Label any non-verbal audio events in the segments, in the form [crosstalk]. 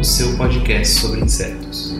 o seu podcast sobre insetos.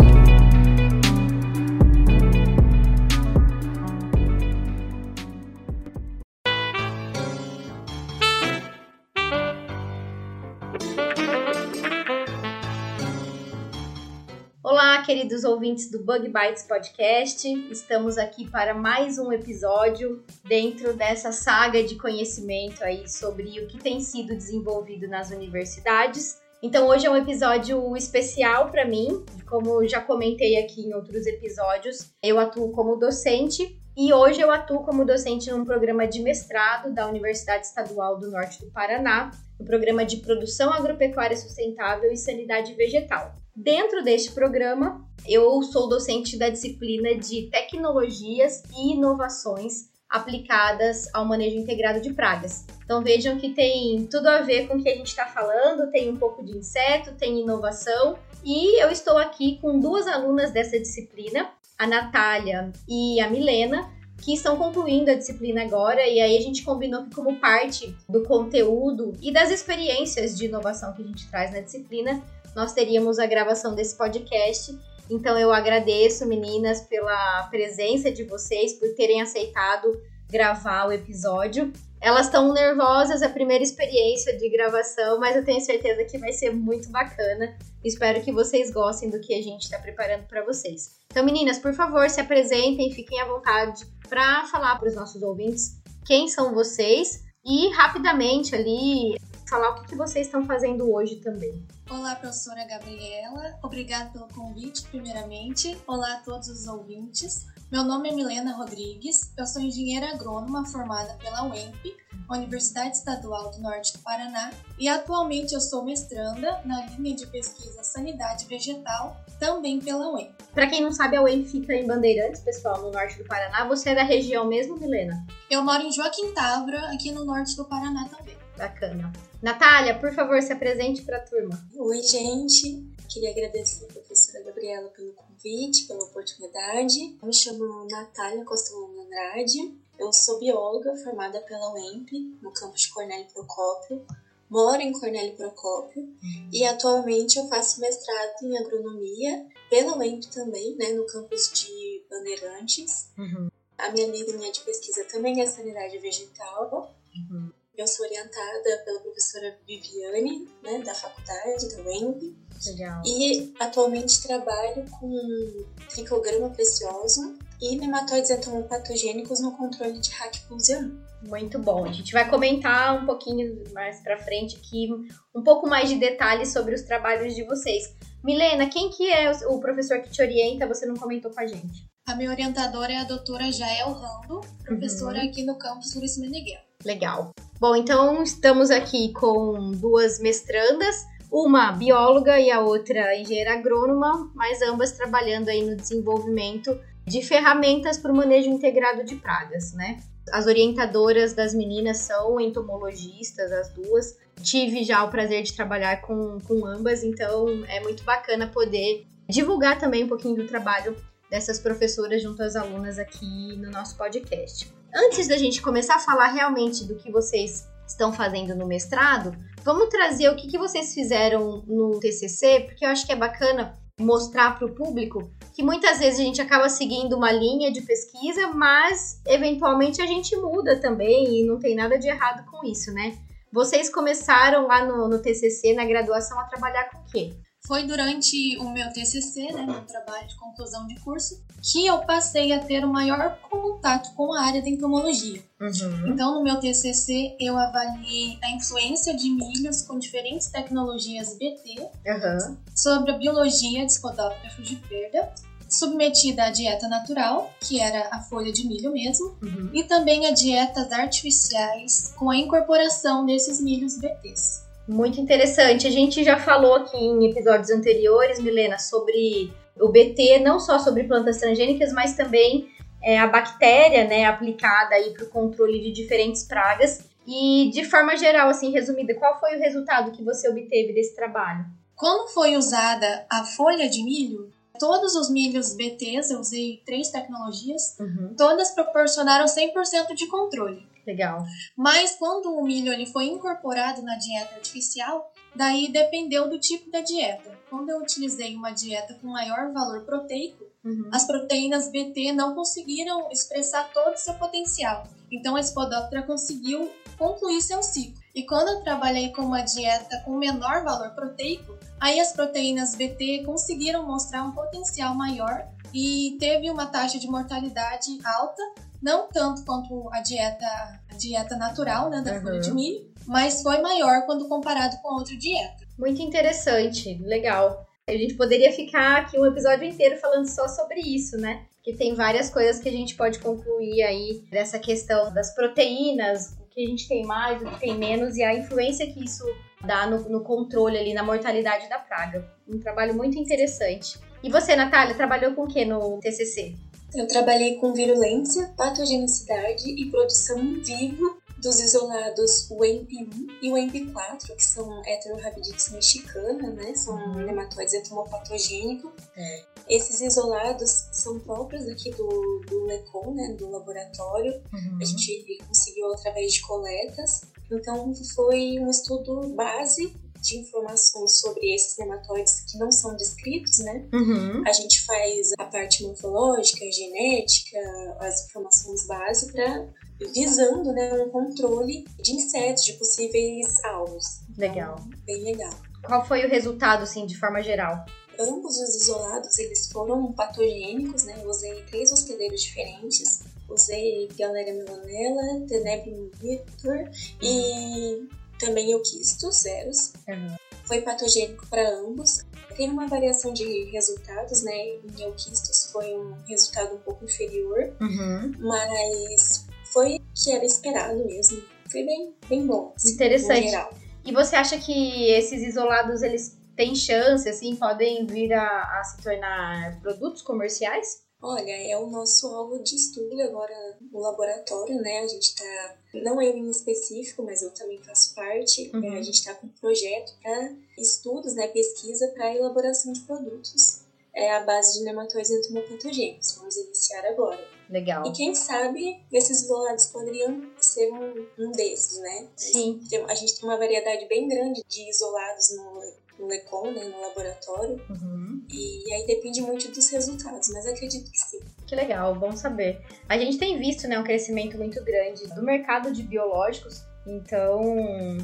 Olá, queridos ouvintes do Bug Bites Podcast. Estamos aqui para mais um episódio dentro dessa saga de conhecimento aí sobre o que tem sido desenvolvido nas universidades. Então, hoje é um episódio especial para mim, como já comentei aqui em outros episódios, eu atuo como docente e hoje eu atuo como docente num programa de mestrado da Universidade Estadual do Norte do Paraná, no programa de Produção Agropecuária Sustentável e Sanidade Vegetal. Dentro deste programa, eu sou docente da disciplina de Tecnologias e Inovações aplicadas ao manejo integrado de pragas. Então vejam que tem tudo a ver com o que a gente está falando, tem um pouco de inseto, tem inovação, e eu estou aqui com duas alunas dessa disciplina, a Natália e a Milena, que estão concluindo a disciplina agora, e aí a gente combinou que, como parte do conteúdo e das experiências de inovação que a gente traz na disciplina, nós teríamos a gravação desse podcast. Então eu agradeço, meninas, pela presença de vocês, por terem aceitado gravar o episódio. Elas estão nervosas, é a primeira experiência de gravação, mas eu tenho certeza que vai ser muito bacana. Espero que vocês gostem do que a gente está preparando para vocês. Então, meninas, por favor, se apresentem, fiquem à vontade para falar para os nossos ouvintes quem são vocês e rapidamente ali falar o que, que vocês estão fazendo hoje também. Olá, professora Gabriela. Obrigada pelo convite, primeiramente. Olá a todos os ouvintes. Meu nome é Milena Rodrigues. Eu sou engenheira agrônoma formada pela UEMP, Universidade Estadual do Norte do Paraná, e atualmente eu sou mestranda na linha de pesquisa Sanidade Vegetal, também pela UEMP. Para quem não sabe, a UEM fica em Bandeirantes, pessoal, no norte do Paraná. Você é da região mesmo, Milena? Eu moro em Joaquim Távora, aqui no norte do Paraná também. Bacana. Natália, por favor, se apresente para a turma. Oi, gente. Queria agradecer a professora Gabriela pelo convite, pela oportunidade. Eu me chamo Natália Costelano Andrade. Eu sou bióloga formada pela UEMP, no campus de Cornélio Procópio. Moro em Cornélio Procópio e atualmente eu faço mestrado em agronomia pela UEMP também, né, no campus de Bandeirantes. Uhum. A minha linha de pesquisa também é sanidade vegetal. Uhum. Eu sou orientada pela professora Viviane, né, da faculdade da UEMP. Legal. E atualmente trabalho com tricograma precioso e nematóides entomopatogênicos no controle de Hackfusion. Muito bom. A gente vai comentar um pouquinho mais para frente aqui, um pouco mais de detalhes sobre os trabalhos de vocês. Milena, quem que é o professor que te orienta? Você não comentou com a gente. A minha orientadora é a doutora Jael Rando, professora aqui no campus Luiz Meneghel. Legal. Bom, então estamos aqui com duas mestrandas, uma bióloga e a outra engenheira agrônoma, mas ambas trabalhando aí no desenvolvimento de ferramentas para o manejo integrado de pragas, né? As orientadoras das meninas são entomologistas, as duas. Tive já o prazer de trabalhar com, com ambas, então é muito bacana poder divulgar também um pouquinho do trabalho dessas professoras junto às alunas aqui no nosso podcast. Antes da gente começar a falar realmente do que vocês estão fazendo no mestrado, vamos trazer o que, que vocês fizeram no TCC, porque eu acho que é bacana mostrar para o público que muitas vezes a gente acaba seguindo uma linha de pesquisa, mas eventualmente a gente muda também e não tem nada de errado com isso, né? Vocês começaram lá no, no TCC, na graduação, a trabalhar com o quê? Foi durante o meu TCC, né, meu trabalho de conclusão de curso, que eu passei a ter o maior contato com a área da entomologia. Uhum. Então, no meu TCC, eu avaliei a influência de milhos com diferentes tecnologias BT Uhum. sobre a biologia de Spodoptera frugiperda, submetida à dieta natural, que era a folha de milho mesmo, Uhum. e também a dietas artificiais com a incorporação desses milhos BTs. Muito interessante. A gente já falou aqui em episódios anteriores, Milena, sobre o BT, não só sobre plantas transgênicas, mas também é, a bactéria, né, aplicada aí para o controle de diferentes pragas. E de forma geral, assim, resumida, qual foi o resultado que você obteve desse trabalho? Quando foi usada a folha de milho, todos os milhos BTs, eu usei três tecnologias, uhum. todas proporcionaram 100% de controle. Legal. Mas quando o milho ele foi incorporado na dieta artificial, daí dependeu do tipo da dieta. Quando eu utilizei uma dieta com maior valor proteico, Uhum. as proteínas BT não conseguiram expressar todo o seu potencial. Então a Spodoptera conseguiu concluir seu ciclo. E quando eu trabalhei com uma dieta com menor valor proteico, aí as proteínas BT conseguiram mostrar um potencial maior e teve uma taxa de mortalidade alta, não tanto quanto a dieta, a dieta natural, né, da Uhum. folha de milho, mas foi maior quando comparado com outra dieta. Muito interessante, legal. A gente poderia ficar aqui um episódio inteiro falando só sobre isso, né? Que tem várias coisas que a gente pode concluir aí dessa questão das proteínas, o que a gente tem mais, o que tem menos e a influência que isso dá no, no controle ali, na mortalidade da praga. Um trabalho muito interessante. E você, Natália, trabalhou com o que no TCC? Eu trabalhei com virulência, patogenicidade e produção em vivo dos isolados o EMP1 e o EMP4, que são heterorabidites mexicana, né? São Uhum. nematóides entomopatogênicos. É. Esses isolados são próprios aqui do, do LECOM, né? Do laboratório. A gente conseguiu através de coletas. Então, foi um estudo base de informações sobre esses nematóides que não são descritos, né? Uhum. A gente faz a parte morfológica, genética, as informações básicas visando né, um controle de insetos, de possíveis alvos. Legal. Bem legal. Qual foi o resultado, assim, de forma geral? Ambos os isolados, eles foram patogênicos, né? Eu usei três hospedeiros diferentes. Usei Galera melanella, Tenebri monitor e também Euquistos zeros. Uhum. Foi patogênico para ambos. Tem uma variação de resultados, né? Em Euquistos foi um resultado um pouco inferior, Uhum. mas foi o que era esperado mesmo. Foi bem, bem bom. assim, Interessante. E você acha que esses isolados eles têm chance, assim, podem vir a, a se tornar produtos comerciais? Olha, é o nosso alvo de estudo agora no laboratório, né? A gente tá, não eu em específico, mas eu também faço parte. Uhum. né? A gente tá com um projeto para estudos, né? Pesquisa para elaboração de produtos é, à base de nematóides entomopatogênicos. Vamos iniciar agora. Legal. E quem sabe esses isolados poderiam ser um, um desses, né? Sim. A gente tem uma variedade bem grande de isolados no, no LECOM, né? No laboratório. Uhum. E aí depende muito dos resultados, mas acredito que sim. Que legal, bom saber. A gente tem visto né, um crescimento muito grande do mercado de biológicos, então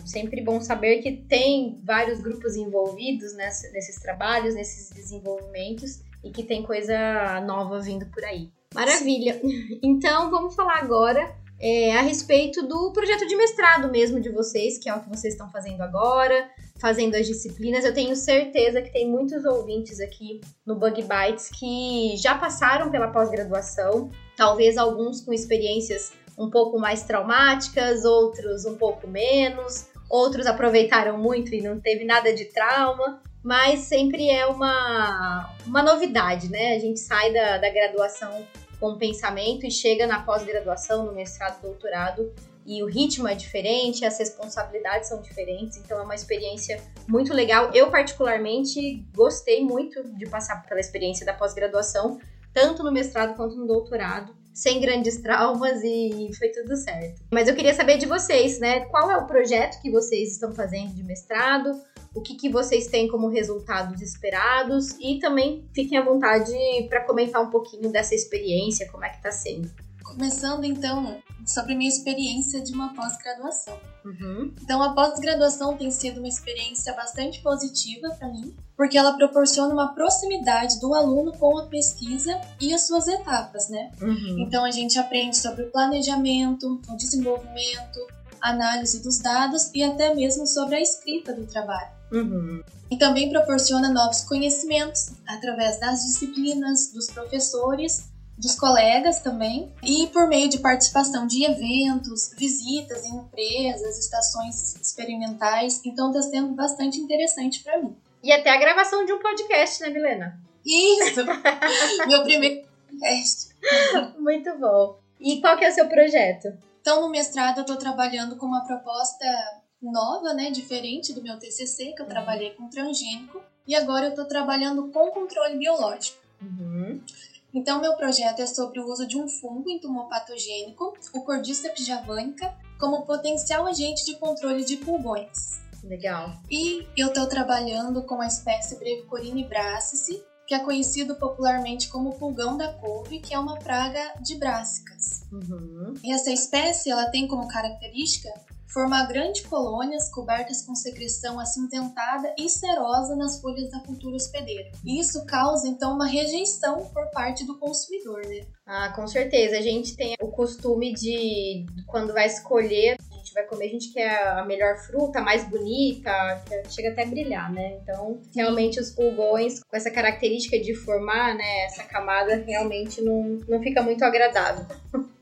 sempre bom saber que tem vários grupos envolvidos nessa- nesses trabalhos, nesses desenvolvimentos e que tem coisa nova vindo por aí. Maravilha! Então vamos falar agora é, a respeito do projeto de mestrado mesmo de vocês, que é o que vocês estão fazendo agora, fazendo as disciplinas. Eu tenho certeza que tem muitos ouvintes aqui no Bug Bites que já passaram pela pós-graduação, talvez alguns com experiências um pouco mais traumáticas, outros um pouco menos, outros aproveitaram muito e não teve nada de trauma, mas sempre é uma, uma novidade, né? A gente sai da, da graduação com pensamento e chega na pós-graduação, no mestrado, doutorado, e o ritmo é diferente, as responsabilidades são diferentes, então é uma experiência muito legal. Eu, particularmente, gostei muito de passar pela experiência da pós-graduação, tanto no mestrado quanto no doutorado, sem grandes traumas e foi tudo certo. Mas eu queria saber de vocês, né? Qual é o projeto que vocês estão fazendo de mestrado? O que, que vocês têm como resultados esperados? E também fiquem à vontade para comentar um pouquinho dessa experiência, como é que tá sendo. Começando então sobre a minha experiência de uma pós-graduação. Uhum. Então, a pós-graduação tem sido uma experiência bastante positiva para mim, porque ela proporciona uma proximidade do aluno com a pesquisa e as suas etapas, né? Uhum. Então, a gente aprende sobre o planejamento, o desenvolvimento, análise dos dados e até mesmo sobre a escrita do trabalho. Uhum. E também proporciona novos conhecimentos através das disciplinas, dos professores dos colegas também, e por meio de participação de eventos, visitas em empresas, estações experimentais. Então está sendo bastante interessante para mim. E até a gravação de um podcast, né, Milena? Isso! [laughs] Meu primeiro podcast. Muito bom. E qual que é o seu projeto? Então, no mestrado, eu estou trabalhando com uma proposta nova, né, diferente do meu TCC, que eu trabalhei com transgênico, e agora eu estou trabalhando com controle biológico. Uhum. Então, meu projeto é sobre o uso de um fungo entomopatogênico, o Cordyceps javanica, como potencial agente de controle de pulgões. Legal. E eu estou trabalhando com a espécie Brevicorine brassici, que é conhecido popularmente como pulgão da couve, que é uma praga de brássicas. Uhum. E essa espécie ela tem como característica formar grandes colônias cobertas com secreção acinzentada e serosa nas folhas da cultura hospedeira. Isso causa então uma rejeição por parte do consumidor, né? Ah, com certeza. A gente tem o costume de, quando vai escolher, a gente vai comer, a gente quer a melhor fruta, a mais bonita, que chega até a brilhar, né? Então, realmente os pulgões, com essa característica de formar, né, essa camada, realmente não, não fica muito agradável.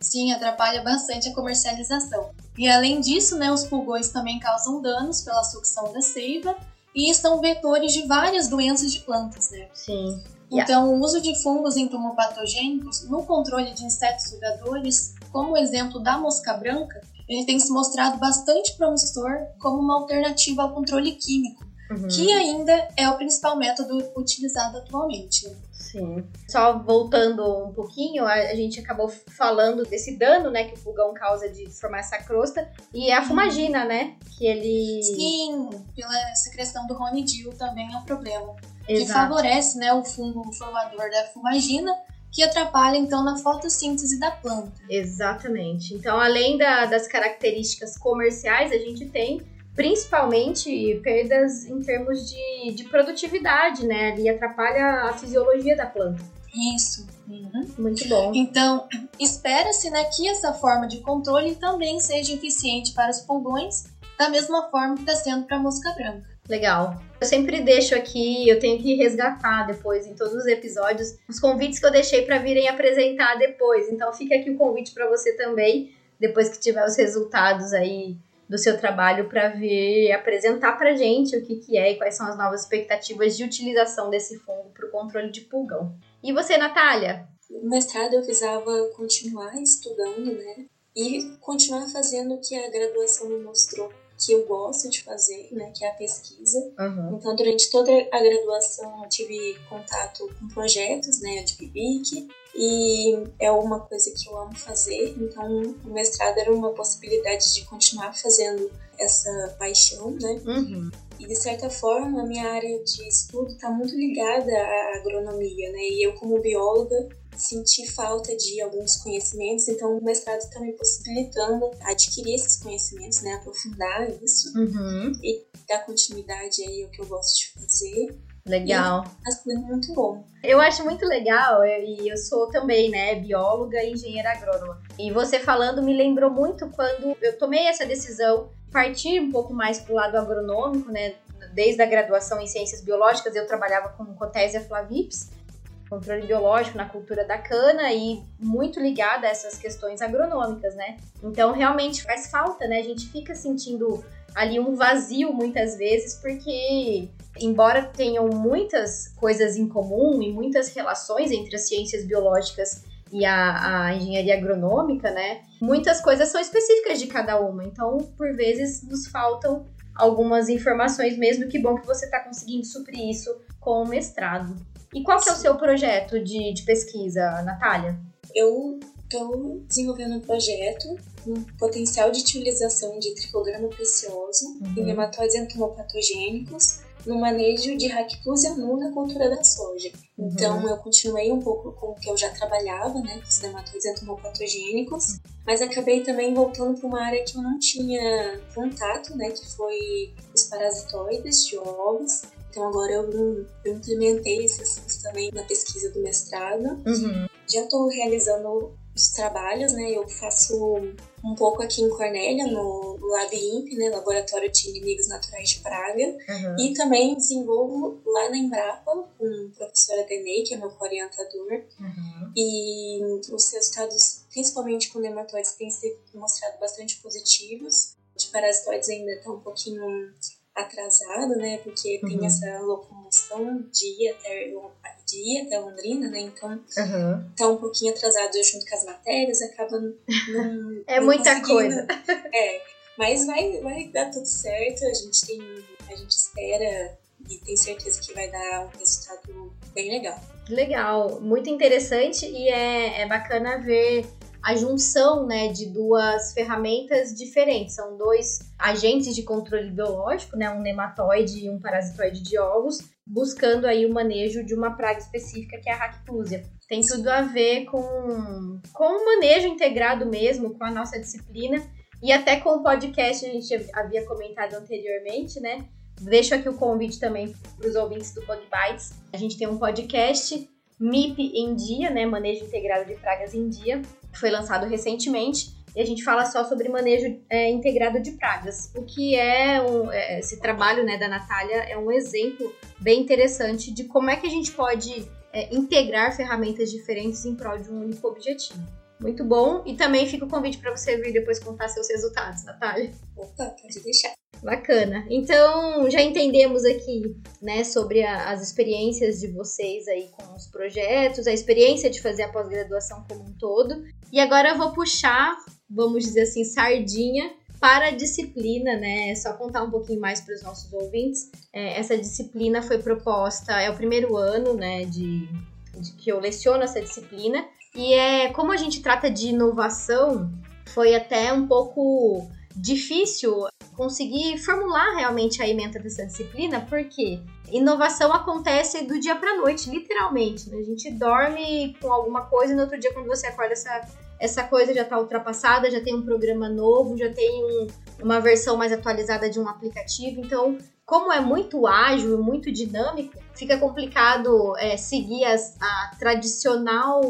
Sim, atrapalha bastante a comercialização. E além disso, né, os pulgões também causam danos pela sucção da seiva e são vetores de várias doenças de plantas, né? Sim. Então, o uso de fungos entomopatogênicos no controle de insetos sugadores, como o exemplo da mosca branca, ele tem se mostrado bastante promissor como uma alternativa ao controle químico, Uhum. que ainda é o principal método utilizado atualmente. né? Sim. Só voltando um pouquinho, a, gente acabou falando desse dano, né, que o pulgão causa de formar essa crosta. E é a fumagina, né? Que ele. Sim, pela secreção do ronidil também é um problema. Que Exato. favorece né, o fungo formador da fumagina, que atrapalha então na fotossíntese da planta. Exatamente. Então, além da- das características comerciais, a gente tem principalmente perdas em termos de, de produtividade, né? Ali atrapalha a fisiologia da planta. Isso. Muito bom. Então, espera-se né, que essa forma de controle também seja eficiente para os pulgões, da mesma forma que está sendo para a mosca branca. Legal. Eu sempre deixo aqui, eu tenho que resgatar depois em todos os episódios os convites que eu deixei para virem apresentar depois. Então fica aqui o convite para você também, depois que tiver os resultados aí do seu trabalho para vir apresentar pra gente o que que é e quais são as novas expectativas de utilização desse fungo para o controle de pulgão. E você, Natália? No mestrado eu visava continuar estudando, né? E continuar fazendo o que a graduação me mostrou que eu gosto de fazer, né? Que é a pesquisa. Uhum. Então, durante toda a graduação, eu tive contato com projetos, né, de PIBIC, e é uma coisa que eu amo fazer. Então, o mestrado era uma possibilidade de continuar fazendo essa paixão, né? Uhum. E, de certa forma, a minha área de estudo está muito ligada à agronomia, né? E eu, como bióloga, senti falta de alguns conhecimentos, então o mestrado está me possibilitando adquirir esses conhecimentos, né? Aprofundar isso Uhum. dar continuidade aí ao que eu gosto de fazer. Legal. Tá sendo muito bom. Eu acho muito legal, e eu sou também, né, bióloga e engenheira agrônoma. E você falando me lembrou muito quando eu tomei essa decisão, partir um pouco mais pro lado agronômico, né, desde a graduação em ciências biológicas, eu trabalhava com Cotésia flavips, controle biológico na cultura da cana e muito ligada a essas questões agronômicas, né? Então, realmente faz falta, né? A gente fica sentindo ali um vazio muitas vezes, porque embora tenham muitas coisas em comum e muitas relações entre as ciências biológicas e a, a engenharia agronômica, né? Muitas coisas são específicas de cada uma. Então, por vezes, nos faltam algumas informações mesmo. Que bom que você está conseguindo suprir isso com o mestrado. E qual que é o seu projeto de, de pesquisa, Natália? Eu estou desenvolvendo um projeto com potencial de utilização de tricograma precioso em nematóides entomopatogênicos no manejo de Ractusia nu na cultura da soja. Então, eu continuei um pouco com o que eu já trabalhava, né, com os nematóides entomopatogênicos, mas acabei também voltando para uma área que eu não tinha contato, né, que foi os parasitoides de ovos. Então, agora eu, eu implementei esse assunto também na pesquisa do mestrado. Uhum. Já estou realizando os trabalhos, né? Eu faço um pouco aqui em Cornélia, no LabImp, né? Laboratório de Inimigos Naturais de Praga. Uhum. E também desenvolvo lá na Embrapa com a professora Denei, que é meu orientador. Uhum. E os resultados, principalmente com nematóides, têm se mostrado bastante positivos. De parasitoides ainda está um pouquinho atrasado, né? Porque Uhum. tem essa locomoção de ir até, de ir até Londrina, né? Então Uhum. tá um pouquinho atrasado junto com as matérias, acaba não. [laughs] É não muita coisa. [laughs] É, mas vai, vai dar tudo certo, a gente tem. A gente espera e tem certeza que vai dar um resultado bem legal. Legal, muito interessante e é, é bacana ver a junção né, de duas ferramentas diferentes. São dois agentes de controle biológico, né, um nematóide e um parasitoide de ovos, buscando aí o manejo de uma praga específica que é a ractúsia. Tem tudo a ver com, com o manejo integrado mesmo, com a nossa disciplina e até com o podcast a gente havia comentado anteriormente, né? Deixo aqui o convite também para os ouvintes do Bug Bites. A gente tem um podcast MIP em Dia, né? Manejo Integrado de Pragas em Dia, foi lançado recentemente. E a gente fala só sobre manejo é, integrado de pragas. O que é, um, é, esse trabalho né, da Natália é um exemplo bem interessante de como é que a gente pode é, integrar ferramentas diferentes em prol de um único objetivo. Muito bom. E também fica o convite para você vir depois contar seus resultados, Natália. Opa, pode deixar. Bacana. Então, já entendemos aqui, né, sobre a, as experiências de vocês aí com os projetos, a experiência de fazer a pós-graduação como um todo. E agora eu vou puxar, vamos dizer assim, sardinha para a disciplina, né? É só contar um pouquinho mais para os nossos ouvintes. É, essa disciplina foi proposta, é o primeiro ano, né, de, de que eu leciono essa disciplina. E é como a gente trata de inovação, foi até um pouco difícil conseguir formular realmente a ementa dessa disciplina, porque inovação acontece do dia para noite, literalmente. Né? A gente dorme com alguma coisa e no outro dia, quando você acorda, essa, essa coisa já está ultrapassada, já tem um programa novo, já tem um, uma versão mais atualizada de um aplicativo. Então, como é muito ágil, muito dinâmico, fica complicado é, seguir as, a tradicional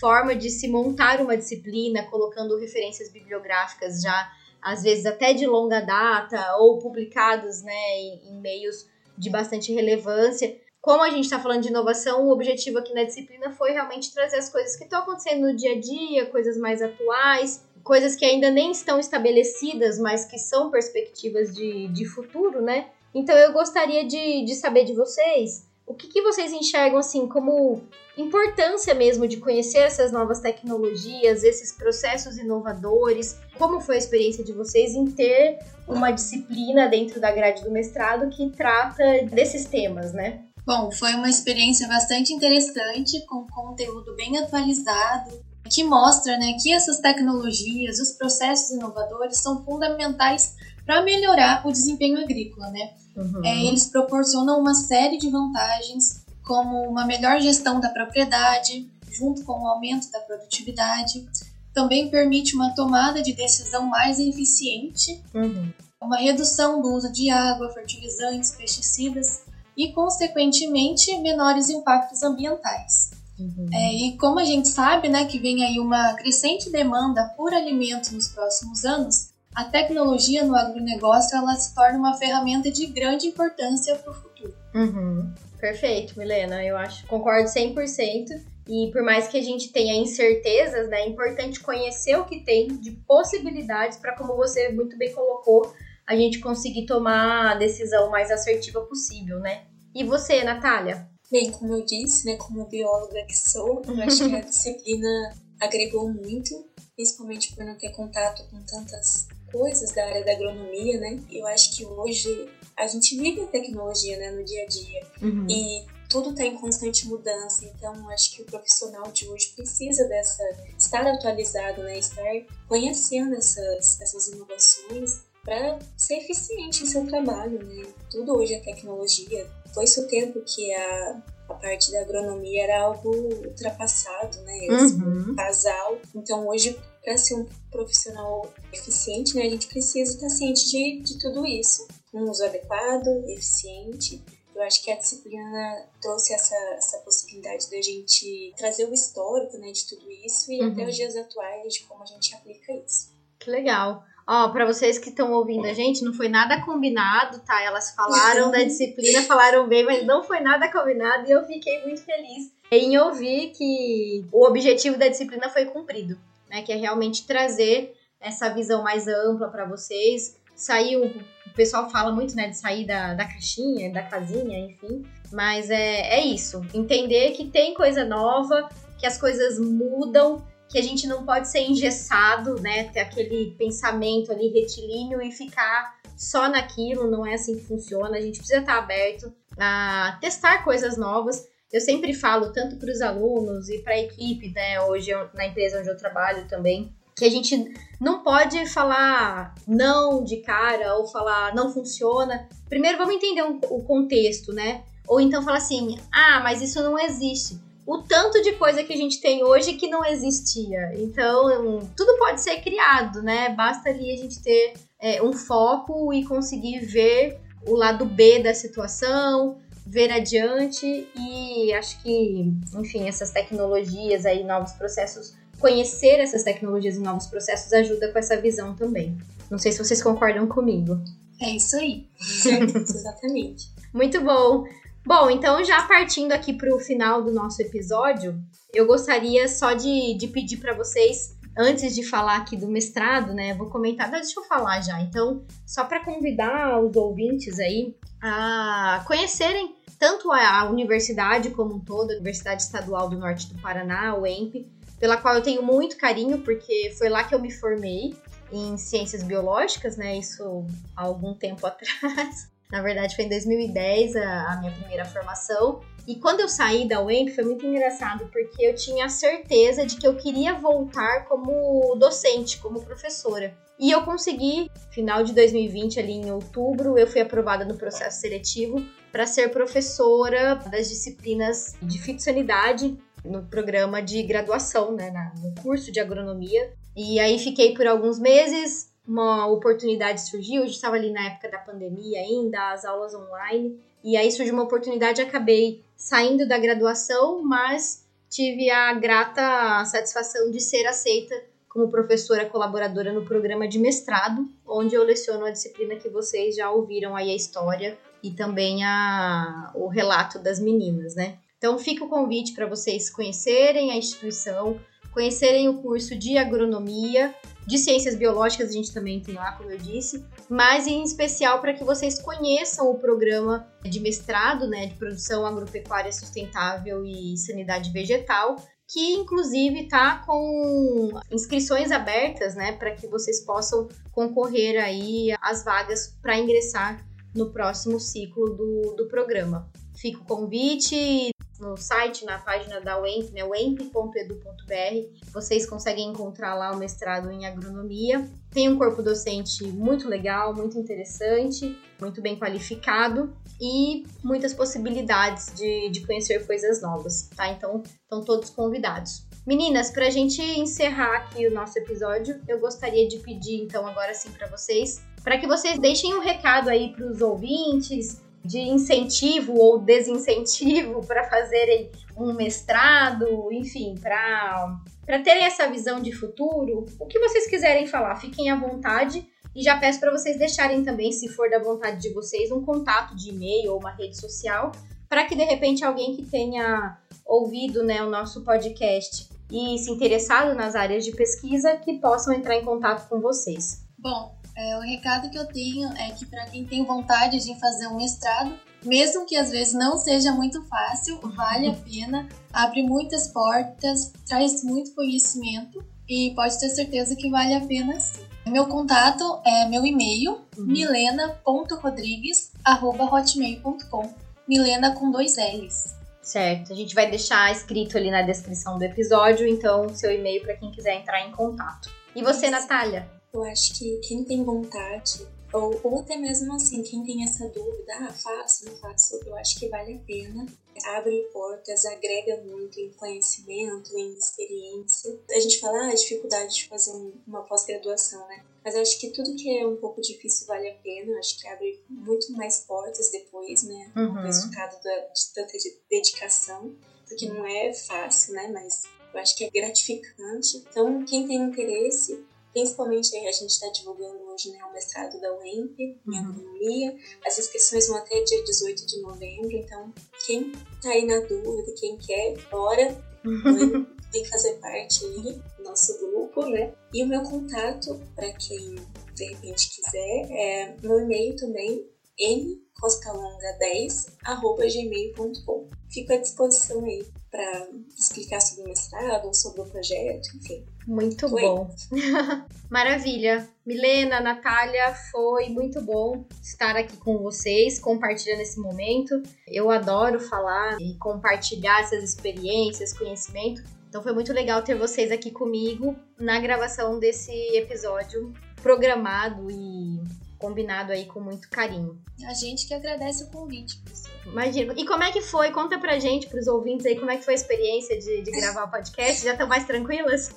forma de se montar uma disciplina, colocando referências bibliográficas já às vezes até de longa data ou publicados né, em, em meios de bastante relevância. Como a gente está falando de inovação, o objetivo aqui na disciplina foi realmente trazer as coisas que estão acontecendo no dia a dia, coisas mais atuais, coisas que ainda nem estão estabelecidas, mas que são perspectivas de, de futuro, né? Então eu gostaria de, de saber de vocês o que, que vocês enxergam assim como importância mesmo de conhecer essas novas tecnologias, esses processos inovadores. Como foi a experiência de vocês em ter uma disciplina dentro da grade do mestrado que trata desses temas, né? Bom, foi uma experiência bastante interessante, com conteúdo bem atualizado, que mostra né, que essas tecnologias, os processos inovadores são fundamentais para melhorar o desempenho agrícola, né? Uhum. É, eles proporcionam uma série de vantagens, como uma melhor gestão da propriedade, junto com o aumento da produtividade. Também permite uma tomada de decisão mais eficiente, Uhum. uma redução do uso de água, fertilizantes, pesticidas e, consequentemente, menores impactos ambientais. Uhum. É, e como a gente sabe, né, que vem aí uma crescente demanda por alimentos nos próximos anos, a tecnologia no agronegócio ela se torna uma ferramenta de grande importância para o futuro. Uhum. Perfeito, Milena. Eu acho, concordo 100%. E por mais que a gente tenha incertezas, né, é importante conhecer o que tem de possibilidades para, como você muito bem colocou, a gente conseguir tomar a decisão mais assertiva possível, né? E você, Natália? Bem, como eu disse, né, como bióloga que sou, eu acho que a [laughs] disciplina agregou muito, principalmente por não ter contato com tantas coisas da área da agronomia, né? Eu acho que hoje a gente vive a tecnologia, né, no dia a dia Uhum. e tudo está em constante mudança, então acho que o profissional de hoje precisa dessa estar atualizado, né, estar conhecendo essas essas inovações para ser eficiente em seu trabalho, né? Tudo hoje é tecnologia. Foi-se o tempo que a, a parte da agronomia era algo ultrapassado, né? Esse Uhum. basal. Então hoje, para ser um profissional eficiente, né, a gente precisa estar ciente de, de tudo isso. Um uso adequado, eficiente. Eu acho que a disciplina trouxe essa, essa possibilidade da gente trazer o histórico né, de tudo isso e Uhum. até os dias atuais de como a gente aplica isso. Que legal. Ó, pra vocês que estão ouvindo a gente, não foi nada combinado, tá? Elas falaram da disciplina, falaram bem, mas não foi nada combinado e eu fiquei muito feliz em ouvir que o objetivo da disciplina foi cumprido, né? Que é realmente trazer essa visão mais ampla pra vocês. Sair, o, o pessoal fala muito, né, de sair da, da caixinha, da casinha, enfim. Mas é, é isso. Entender que tem coisa nova, que as coisas mudam, que a gente não pode ser engessado, né? Ter aquele pensamento ali retilíneo e ficar só naquilo, não é assim que funciona. A gente precisa estar aberto a testar coisas novas. Eu sempre falo, tanto para os alunos e para a equipe, né? Hoje eu- na empresa onde eu trabalho também, que a gente não pode falar não de cara ou falar não funciona. Primeiro vamos entender o contexto, né? Ou então falar assim, ah, mas isso não existe o tanto de coisa que a gente tem hoje que não existia. Então, tudo pode ser criado, né? Basta ali a gente ter é, um foco e conseguir ver o lado B da situação, ver adiante e acho que, enfim, essas tecnologias aí, novos processos, conhecer essas tecnologias e novos processos ajuda com essa visão também. Não sei se vocês concordam comigo. É isso aí. [laughs] Exatamente. Muito bom. Bom, então já partindo aqui para o final do nosso episódio, eu gostaria só de, de pedir para vocês, antes de falar aqui do mestrado, né? Vou comentar, deixa eu falar já. Então, só para convidar os ouvintes aí a conhecerem tanto a, a universidade como um todo, a Universidade Estadual do Norte do Paraná, o EMP, pela qual eu tenho muito carinho, porque foi lá que eu me formei em ciências biológicas, né? Isso há algum tempo [laughs] atrás. Na verdade, foi em 2010 a, a minha primeira formação. E quando eu saí da UEMP foi muito engraçado, porque eu tinha a certeza de que eu queria voltar como docente, como professora. E eu consegui, final de 2020, ali em outubro, eu fui aprovada no processo seletivo para ser professora das disciplinas de fitossanidade no programa de graduação, né, no curso de agronomia. E aí fiquei por alguns meses, uma oportunidade surgiu, a gente estava ali na época da pandemia ainda, as aulas online, e aí surgiu uma oportunidade, acabei saindo da graduação, mas tive a grata satisfação de ser aceita como professora colaboradora no programa de mestrado, onde eu leciono a disciplina que vocês já ouviram aí a história e também a, o relato das meninas, né? Então fica o convite para vocês conhecerem a instituição, conhecerem o curso de agronomia, de ciências biológicas a gente também tem lá, como eu disse, mas em especial para que vocês conheçam o programa de mestrado, né, de produção agropecuária sustentável e sanidade vegetal, que inclusive está com inscrições abertas, né, para que vocês possam concorrer aí às vagas para ingressar no próximo ciclo do, do programa. Fica o convite no site, na página da UEMP, né, uemp.edu.br, vocês conseguem encontrar lá o mestrado em agronomia. Tem um corpo docente muito legal, muito interessante, muito bem qualificado e muitas possibilidades de, de conhecer coisas novas, tá? Então, estão todos convidados. Meninas, para a gente encerrar aqui o nosso episódio, eu gostaria de pedir então agora sim para vocês, para que vocês deixem um recado aí para os ouvintes de incentivo ou desincentivo [laughs] para fazerem um mestrado, enfim, para para terem essa visão de futuro, o que vocês quiserem falar, fiquem à vontade. E já peço para vocês deixarem também, se for da vontade de vocês, um contato de e-mail ou uma rede social, para que de repente alguém que tenha ouvido né, o nosso podcast e se interessado nas áreas de pesquisa, que possam entrar em contato com vocês. Bom, é, o recado que eu tenho é que para quem tem vontade de fazer um mestrado, mesmo que às vezes não seja muito fácil, vale a pena, abre muitas portas, traz muito conhecimento e pode ter certeza que vale a pena sim. Meu contato é meu e-mail, Uhum. milena.rodrigues.hotmail.com Milena com dois L's. Certo, a gente vai deixar escrito ali na descrição do episódio, então seu e-mail para quem quiser entrar em contato. E você. Natália? Eu acho que quem tem vontade, ou, ou até mesmo assim, quem tem essa dúvida, ah, faço, não faço, eu acho que vale a pena. Abre portas, agrega muito em conhecimento, em experiência. A gente fala, ah, a dificuldade de fazer um- uma pós-graduação, né? Mas eu acho que tudo que é um pouco difícil vale a pena. Eu acho que abre muito mais portas depois, né? Uhum. O resultado da, de tanta dedicação. Porque não é fácil, né? Mas eu acho que é gratificante. Então, quem tem interesse, principalmente a gente está divulgando hoje né, o mestrado da UEMP em Uhum. economia. As inscrições vão até dia 18 de novembro. Então, quem tá aí na dúvida, quem quer, bora. [laughs] Vem, vem fazer parte aí do nosso grupo, né? E o meu contato, para quem de repente quiser, é meu e-mail também, mcostalonga10.gmail.com. Fico à disposição aí para explicar sobre o mestrado sobre o projeto, enfim. Muito Oi. bom. [laughs] Maravilha. Milena, Natália, foi muito bom estar aqui com vocês, compartilhando esse momento. Eu adoro falar e compartilhar essas experiências, conhecimento. Então foi muito legal ter vocês aqui comigo na gravação desse episódio programado e combinado aí com muito carinho. A gente que agradece o convite, professor. Imagina. E como é que foi? Conta pra gente, pros ouvintes aí, como é que foi a experiência de, de gravar o podcast? Já estão mais tranquilas?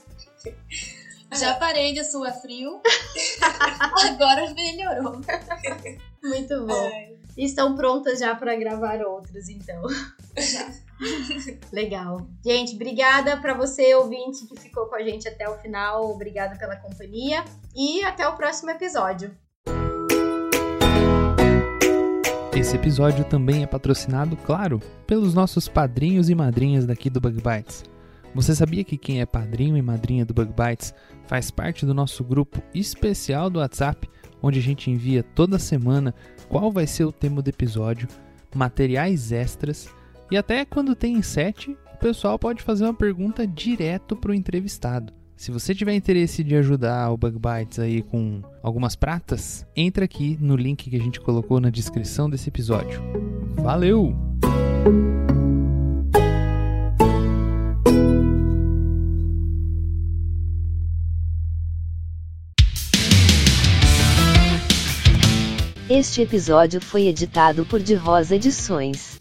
Já parei de suar frio. [laughs] Agora melhorou. Muito bom. Estão prontas já para gravar outros, então. Já. Legal. Gente, obrigada para você, ouvinte, que ficou com a gente até o final. Obrigada pela companhia. E até o próximo episódio. Esse episódio também é patrocinado, claro, pelos nossos padrinhos e madrinhas daqui do Bug Bites. Você sabia que quem é padrinho e madrinha do Bug Bites faz parte do nosso grupo especial do WhatsApp, onde a gente envia toda semana qual vai ser o tema do episódio, materiais extras e até quando tem sete, o pessoal pode fazer uma pergunta direto para o entrevistado. Se você tiver interesse de ajudar o Bug Bites aí com algumas pratas, entra aqui no link que a gente colocou na descrição desse episódio. Valeu! Este episódio foi editado por De Rosa Edições.